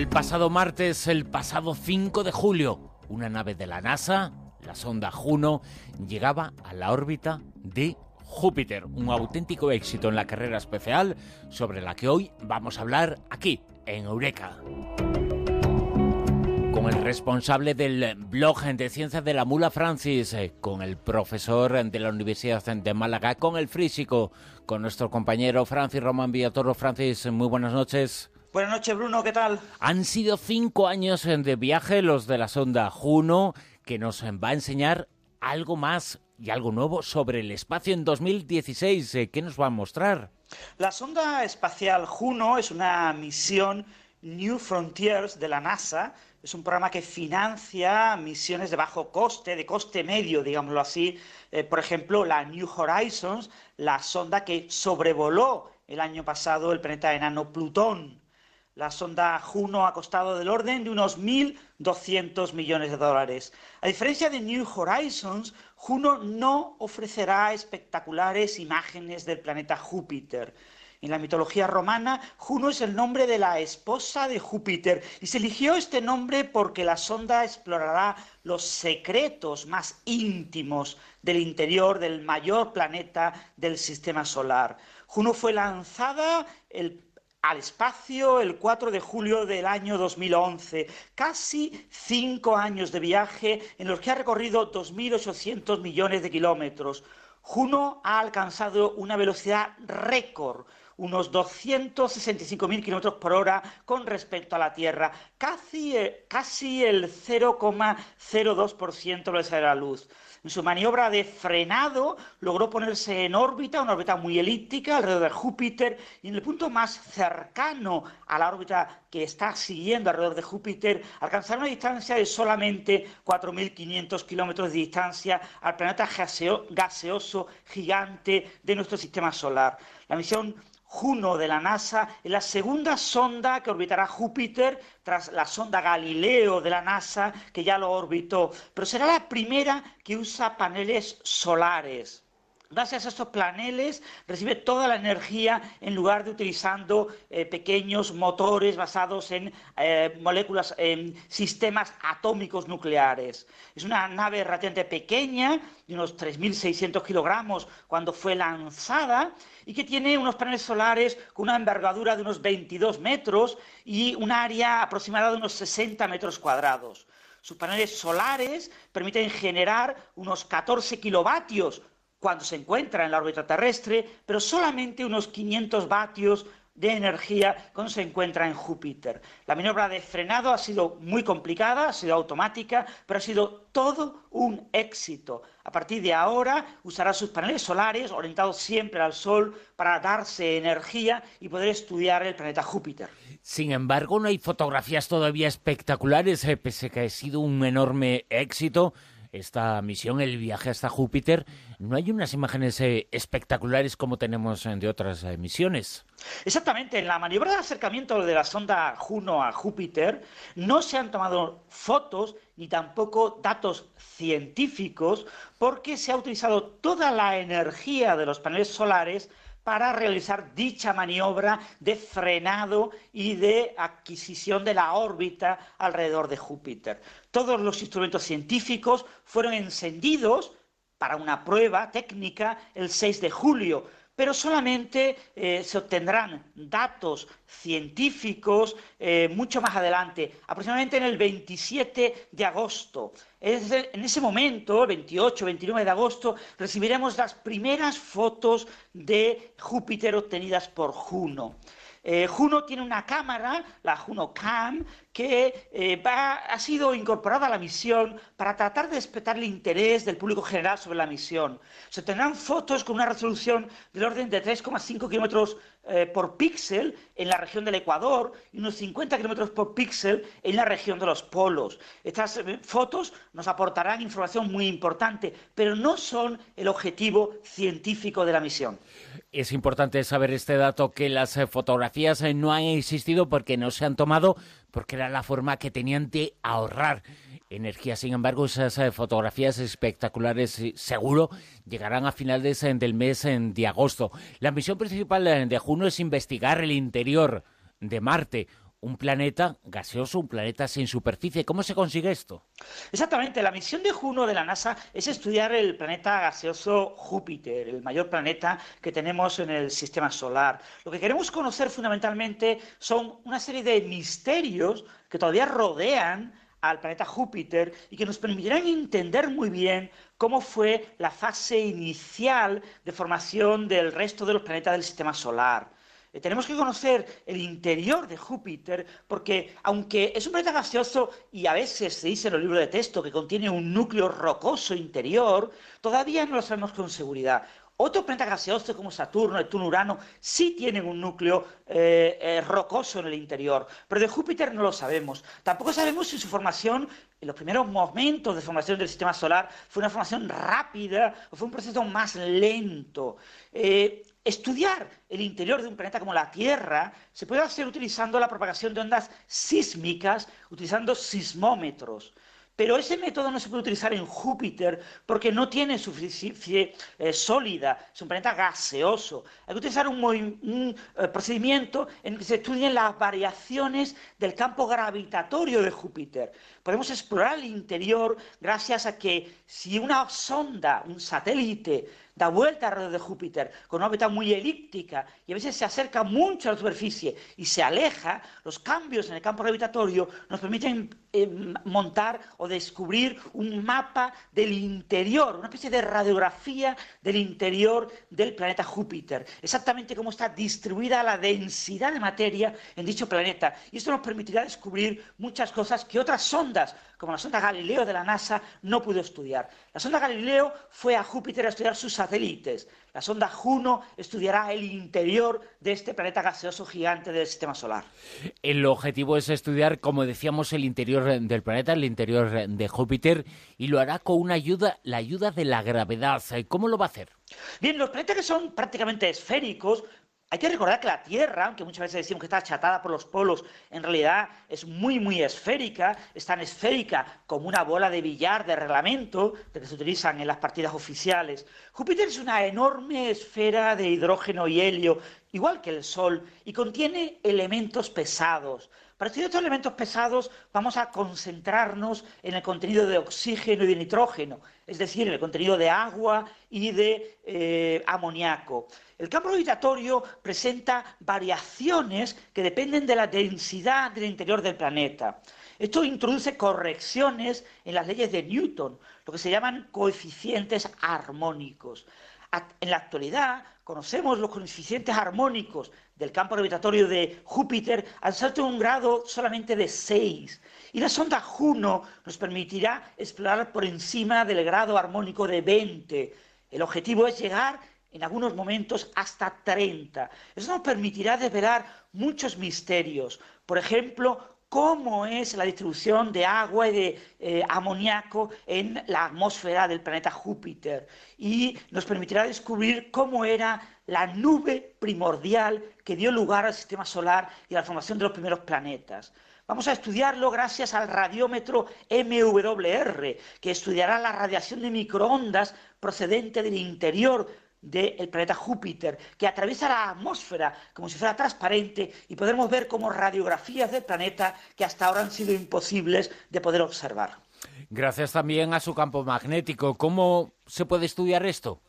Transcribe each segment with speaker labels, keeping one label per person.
Speaker 1: el pasado martes, el pasado 5 de julio, una nave de la NASA, la sonda Juno, llegaba a la órbita de Júpiter, un auténtico éxito en la carrera especial sobre la que hoy vamos a hablar aquí, en Eureka. Con el responsable del blog de Ciencias de la Mula Francis, eh, con el profesor de la Universidad de Málaga, con el físico, con nuestro compañero Francis Román Villatoro. Francis, muy buenas noches.
Speaker 2: Buenas noches, Bruno, ¿qué tal?
Speaker 1: Han sido cinco años de viaje los de la sonda Juno, que nos va a enseñar algo más y algo nuevo sobre el espacio en 2016. Eh, ¿Qué nos va a mostrar?
Speaker 2: La sonda espacial Juno es una misión New Frontiers de la NASA. Es un programa que financia misiones de bajo coste, de coste medio, digámoslo así. Eh, por ejemplo, la New Horizons, la sonda que sobrevoló el año pasado el planeta enano Plutón. La sonda Juno ha costado del orden de unos 1.200 millones de dólares. A diferencia de New Horizons, Juno no ofrecerá espectaculares imágenes del planeta Júpiter. En la mitología romana, Juno es el nombre de la esposa de Júpiter y se eligió este nombre porque la sonda explorará los secretos más íntimos del interior del mayor planeta del sistema solar. Juno fue lanzada el al espacio el 4 de julio del año 2011. Casi cinco años de viaje en los que ha recorrido 2.800 millones de kilómetros. Juno ha alcanzado una velocidad récord, unos 265.000 kilómetros por hora con respecto a la Tierra, casi, eh, casi el 0,02% de la velocidad de la luz. En su maniobra de frenado logró ponerse en órbita, una órbita muy elíptica alrededor de Júpiter, y en el punto más cercano a la órbita que está siguiendo alrededor de Júpiter, alcanzar una distancia de solamente 4.500 kilómetros de distancia al planeta gaseoso gigante de nuestro sistema solar. La misión Juno de la NASA es la segunda sonda que orbitará Júpiter tras la sonda Galileo de la NASA que ya lo orbitó, pero será la primera que usa paneles solares. Gracias a estos paneles recibe toda la energía en lugar de utilizando eh, pequeños motores basados en eh, moléculas, en sistemas atómicos nucleares. Es una nave relativamente pequeña, de unos 3.600 kilogramos cuando fue lanzada, y que tiene unos paneles solares con una envergadura de unos 22 metros y un área aproximada de unos 60 metros cuadrados. Sus paneles solares permiten generar unos 14 kilovatios cuando se encuentra en la órbita terrestre, pero solamente unos 500 vatios de energía cuando se encuentra en Júpiter. La maniobra de frenado ha sido muy complicada, ha sido automática, pero ha sido todo un éxito. A partir de ahora usará sus paneles solares orientados siempre al Sol para darse energía y poder estudiar el planeta Júpiter.
Speaker 1: Sin embargo, no hay fotografías todavía espectaculares, eh, pese a que ha sido un enorme éxito esta misión, el viaje hasta Júpiter, no hay unas imágenes eh, espectaculares como tenemos de otras eh, misiones.
Speaker 2: Exactamente, en la maniobra de acercamiento de la sonda Juno a Júpiter no se han tomado fotos ni tampoco datos científicos porque se ha utilizado toda la energía de los paneles solares para realizar dicha maniobra de frenado y de adquisición de la órbita alrededor de Júpiter. Todos los instrumentos científicos fueron encendidos para una prueba técnica el 6 de julio, pero solamente eh, se obtendrán datos científicos eh, mucho más adelante, aproximadamente en el 27 de agosto. en ese momento, el 28, 29 de agosto, recibiremos las primeras fotos de Júpiter obtenidas por Juno. Eh, Juno tiene una cámara, la Juno Cam, que eh, ha sido incorporada a la misión para tratar de despertar el interés del público general sobre la misión. Se tendrán fotos con una resolución del orden de 3,5 kilómetros eh, por píxel en la región del Ecuador y unos 50 kilómetros por píxel en la región de los polos. Estas fotos nos aportarán información muy importante, pero no son el objetivo científico de la misión.
Speaker 1: Es importante saber este dato que las fotografías no han existido porque no se han tomado porque era la forma que tenían de ahorrar energía. Sin embargo, esas eh, fotografías espectaculares eh, seguro llegarán a finales eh, del mes de agosto. La misión principal de Juno es investigar el interior de Marte, un planeta gaseoso, un planeta sin superficie. ¿Cómo se consigue esto?
Speaker 2: Exactamente, la misión de Juno de la NASA es estudiar el planeta gaseoso Júpiter, el mayor planeta que tenemos en el sistema solar. Lo que queremos conocer fundamentalmente son una serie de misterios que todavía rodean al planeta Júpiter y que nos permitirán entender muy bien cómo fue la fase inicial de formación del resto de los planetas del sistema solar. Eh, tenemos que conocer el interior de Júpiter porque aunque es un planeta gaseoso y a veces se dice en los libros de texto que contiene un núcleo rocoso interior, todavía no lo sabemos con seguridad. Otros planetas gaseosos como Saturno, Neptuno, Urano sí tienen un núcleo eh, eh, rocoso en el interior, pero de Júpiter no lo sabemos. Tampoco sabemos si su formación, en los primeros momentos de formación del sistema solar, fue una formación rápida o fue un proceso más lento. Estudiar el interior de un planeta como la Tierra se puede hacer utilizando la propagación de ondas sísmicas, utilizando sismómetros. Pero ese método no se puede utilizar en Júpiter porque no tiene superficie eh, sólida, es un planeta gaseoso. Hay que utilizar un, eh, procedimiento en el que se estudien las variaciones del campo gravitatorio de Júpiter. Podemos explorar el interior gracias a que si una sonda, un satélite, da vuelta alrededor de Júpiter con una órbita muy elíptica y a veces se acerca mucho a la superficie y se aleja, los cambios en el campo gravitatorio nos permiten eh, montar o descubrir un mapa del interior, una especie de radiografía del interior del planeta Júpiter, exactamente cómo está distribuida la densidad de materia en dicho planeta. Y esto nos permitirá descubrir muchas cosas que otras sondas, como la sonda Galileo de la NASA, no pudo estudiar. La sonda Galileo fue a Júpiter a estudiar sus satélites. La sonda Juno estudiará el interior de este planeta gaseoso gigante del sistema solar.
Speaker 1: El objetivo es estudiar, como decíamos, el interior del planeta, el interior de Júpiter, y lo hará con una ayuda, la ayuda de la gravedad. ¿Cómo lo va a hacer?
Speaker 2: Bien, los planetas que son prácticamente esféricos hay que recordar que la Tierra, aunque muchas veces decimos que está achatada por los polos, en realidad es muy, muy esférica, es tan esférica como una bola de billar de reglamento de que se utilizan en las partidas oficiales. Júpiter es una enorme esfera de hidrógeno y helio, igual que el Sol, y contiene elementos pesados. Para estudiar estos elementos pesados vamos a concentrarnos en el contenido de oxígeno y de nitrógeno, es decir, en el contenido de agua y de eh, amoníaco. El campo gravitatorio presenta variaciones que dependen de la densidad del interior del planeta. Esto introduce correcciones en las leyes de Newton, lo que se llaman coeficientes armónicos. En la actualidad conocemos los coeficientes armónicos del campo gravitatorio de Júpiter al salto de un grado solamente de 6. Y la sonda Juno nos permitirá explorar por encima del grado armónico de 20. El objetivo es llegar en algunos momentos hasta 30. Eso nos permitirá desvelar muchos misterios. Por ejemplo, cómo es la distribución de agua y de eh, amoníaco en la atmósfera del planeta Júpiter. Y nos permitirá descubrir cómo era la nube primordial que dio lugar al sistema solar y a la formación de los primeros planetas. Vamos a estudiarlo gracias al radiómetro MWR, que estudiará la radiación de microondas procedente del interior del planeta Júpiter, que atraviesa la atmósfera como si fuera transparente y podremos ver como radiografías del planeta que hasta ahora han sido imposibles de poder observar.
Speaker 1: Gracias también a su campo magnético. ¿Cómo se puede estudiar esto?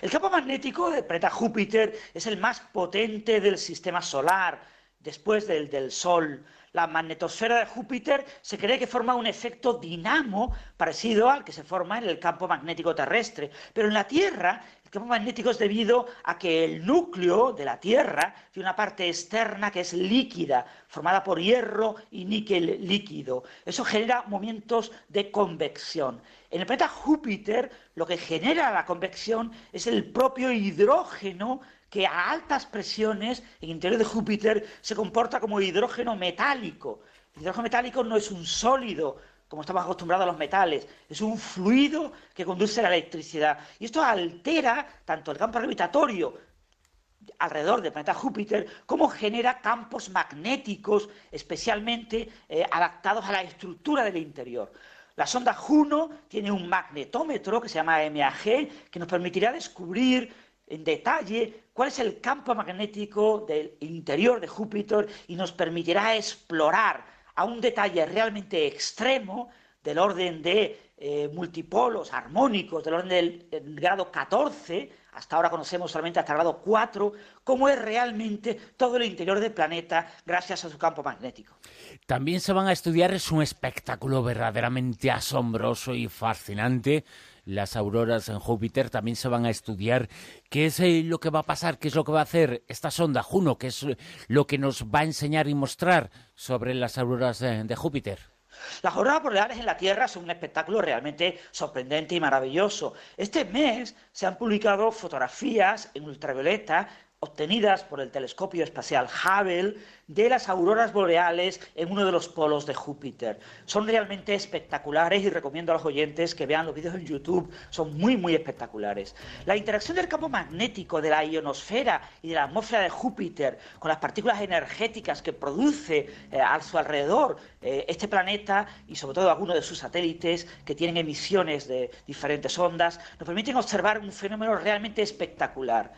Speaker 2: El campo magnético del planeta Júpiter es el más potente del sistema solar, después del, del Sol. La magnetosfera de Júpiter se cree que forma un efecto dinamo parecido al que se forma en el campo magnético terrestre. Pero en la Tierra, el campo magnético es debido a que el núcleo de la Tierra tiene una parte externa que es líquida, formada por hierro y níquel líquido. Eso genera movimientos de convección. En el planeta Júpiter, lo que genera la convección es el propio hidrógeno que a altas presiones en el interior de Júpiter se comporta como hidrógeno metálico. El hidrógeno metálico no es un sólido, como estamos acostumbrados a los metales, es un fluido que conduce la electricidad. Y esto altera tanto el campo gravitatorio alrededor del planeta Júpiter, como genera campos magnéticos especialmente eh, adaptados a la estructura del interior. La sonda Juno tiene un magnetómetro que se llama MAG, que nos permitirá descubrir en detalle cuál es el campo magnético del interior de Júpiter y nos permitirá explorar a un detalle realmente extremo del orden de eh, multipolos armónicos, del orden del grado 14, hasta ahora conocemos solamente hasta el grado 4, cómo es realmente todo el interior del planeta gracias a su campo magnético.
Speaker 1: También se van a estudiar, es un espectáculo verdaderamente asombroso y fascinante, las auroras en Júpiter, también se van a estudiar qué es eh, lo que va a pasar, qué es lo que va a hacer esta sonda Juno, qué es lo que nos va a enseñar y mostrar sobre las auroras de, Júpiter.
Speaker 2: Las auroras boreales en la Tierra son un espectáculo realmente sorprendente y maravilloso. Este mes se han publicado fotografías en ultravioleta obtenidas por el telescopio espacial Hubble de las auroras boreales en uno de los polos de Júpiter. Son realmente espectaculares y recomiendo a los oyentes que vean los vídeos en YouTube, son muy muy espectaculares. La interacción del campo magnético de la ionosfera y de la atmósfera de Júpiter con las partículas energéticas que produce eh, a su alrededor eh, este planeta y sobre todo algunos de sus satélites que tienen emisiones de diferentes ondas, nos permiten observar un fenómeno realmente espectacular.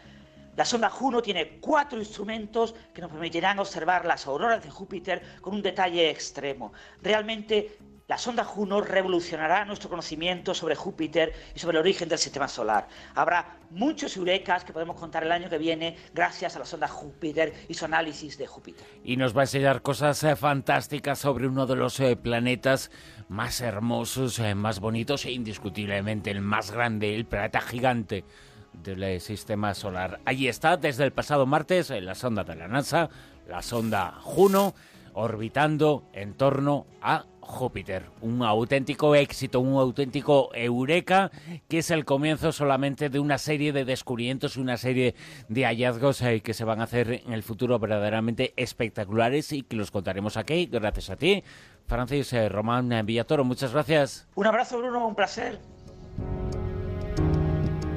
Speaker 2: La sonda Juno tiene cuatro instrumentos que nos permitirán observar las auroras de Júpiter con un detalle extremo. Realmente la sonda Juno revolucionará nuestro conocimiento sobre Júpiter y sobre el origen del sistema solar. Habrá muchos eurekas que podemos contar el año que viene gracias a la sonda Júpiter y su análisis de Júpiter.
Speaker 1: Y nos va a enseñar cosas eh, fantásticas sobre uno de los eh, planetas más hermosos, eh, más bonitos e indiscutiblemente el más grande, el planeta gigante del sistema solar. Allí está desde el pasado martes en la sonda de la NASA, la sonda Juno, orbitando en torno a Júpiter. Un auténtico éxito, un auténtico eureka, que es el comienzo solamente de una serie de descubrimientos una serie de hallazgos eh, que se van a hacer en el futuro verdaderamente espectaculares y que los contaremos aquí, gracias a ti, Francis eh, Román Villatoro. Muchas gracias.
Speaker 2: Un abrazo, Bruno, un placer.